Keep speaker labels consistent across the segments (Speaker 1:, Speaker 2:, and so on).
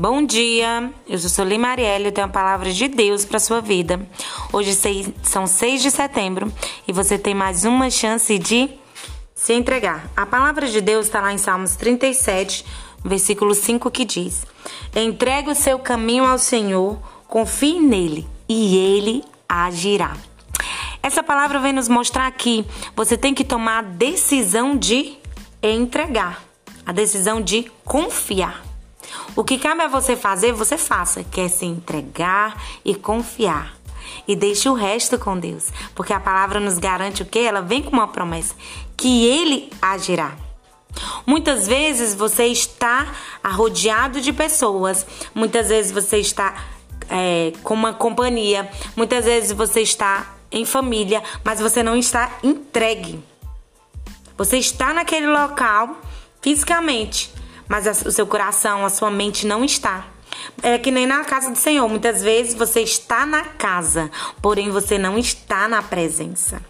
Speaker 1: Bom dia, eu sou Soli Marielle e tenho a palavra de Deus para sua vida. Hoje são 6 de setembro e você tem mais uma chance de se entregar. A palavra de Deus está lá em Salmos 37, versículo 5, que diz: Entregue o seu caminho ao Senhor, confie nele e ele agirá. Essa palavra vem nos mostrar que você tem que tomar a decisão de entregar, a decisão de confiar. O que cabe a você fazer, você faça, que é se entregar e confiar. E deixe o resto com Deus, porque a palavra nos garante o que? Ela vem com uma promessa que ele agirá. Muitas vezes você está rodeado de pessoas, muitas vezes você está é, com uma companhia, muitas vezes você está em família, mas você não está entregue. Você está naquele local fisicamente, mas o seu coração, a sua mente não está. É que nem na casa do Senhor. Muitas vezes você está na casa, porém você não está na presença.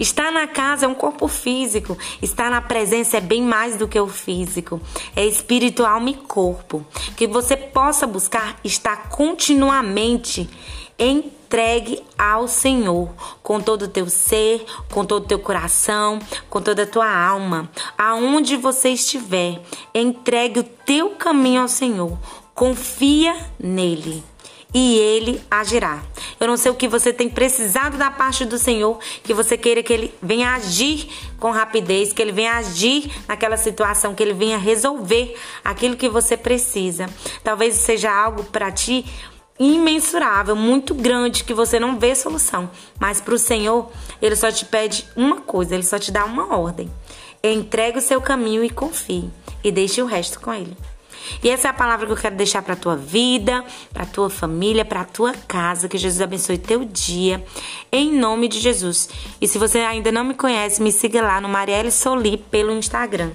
Speaker 1: Estar na casa é um corpo físico, estar na presença é bem mais do que o físico, é espírito, alma e corpo. Que você possa buscar estar continuamente entregue ao Senhor, com todo o teu ser, com todo o teu coração, com toda a tua alma. Aonde você estiver, entregue o teu caminho ao Senhor. Confia nele e ele agirá. Eu não sei o que você tem precisado da parte do Senhor, que você queira que ele venha agir com rapidez, que ele venha agir naquela situação, que ele venha resolver aquilo que você precisa. Talvez seja algo para ti imensurável, muito grande que você não vê solução, mas para o Senhor, ele só te pede uma coisa, ele só te dá uma ordem. Entregue o seu caminho e confie e deixe o resto com ele. E essa é a palavra que eu quero deixar para tua vida, para tua família, para tua casa. Que Jesus abençoe teu dia, em nome de Jesus. E se você ainda não me conhece, me siga lá no Marielle Soli pelo Instagram.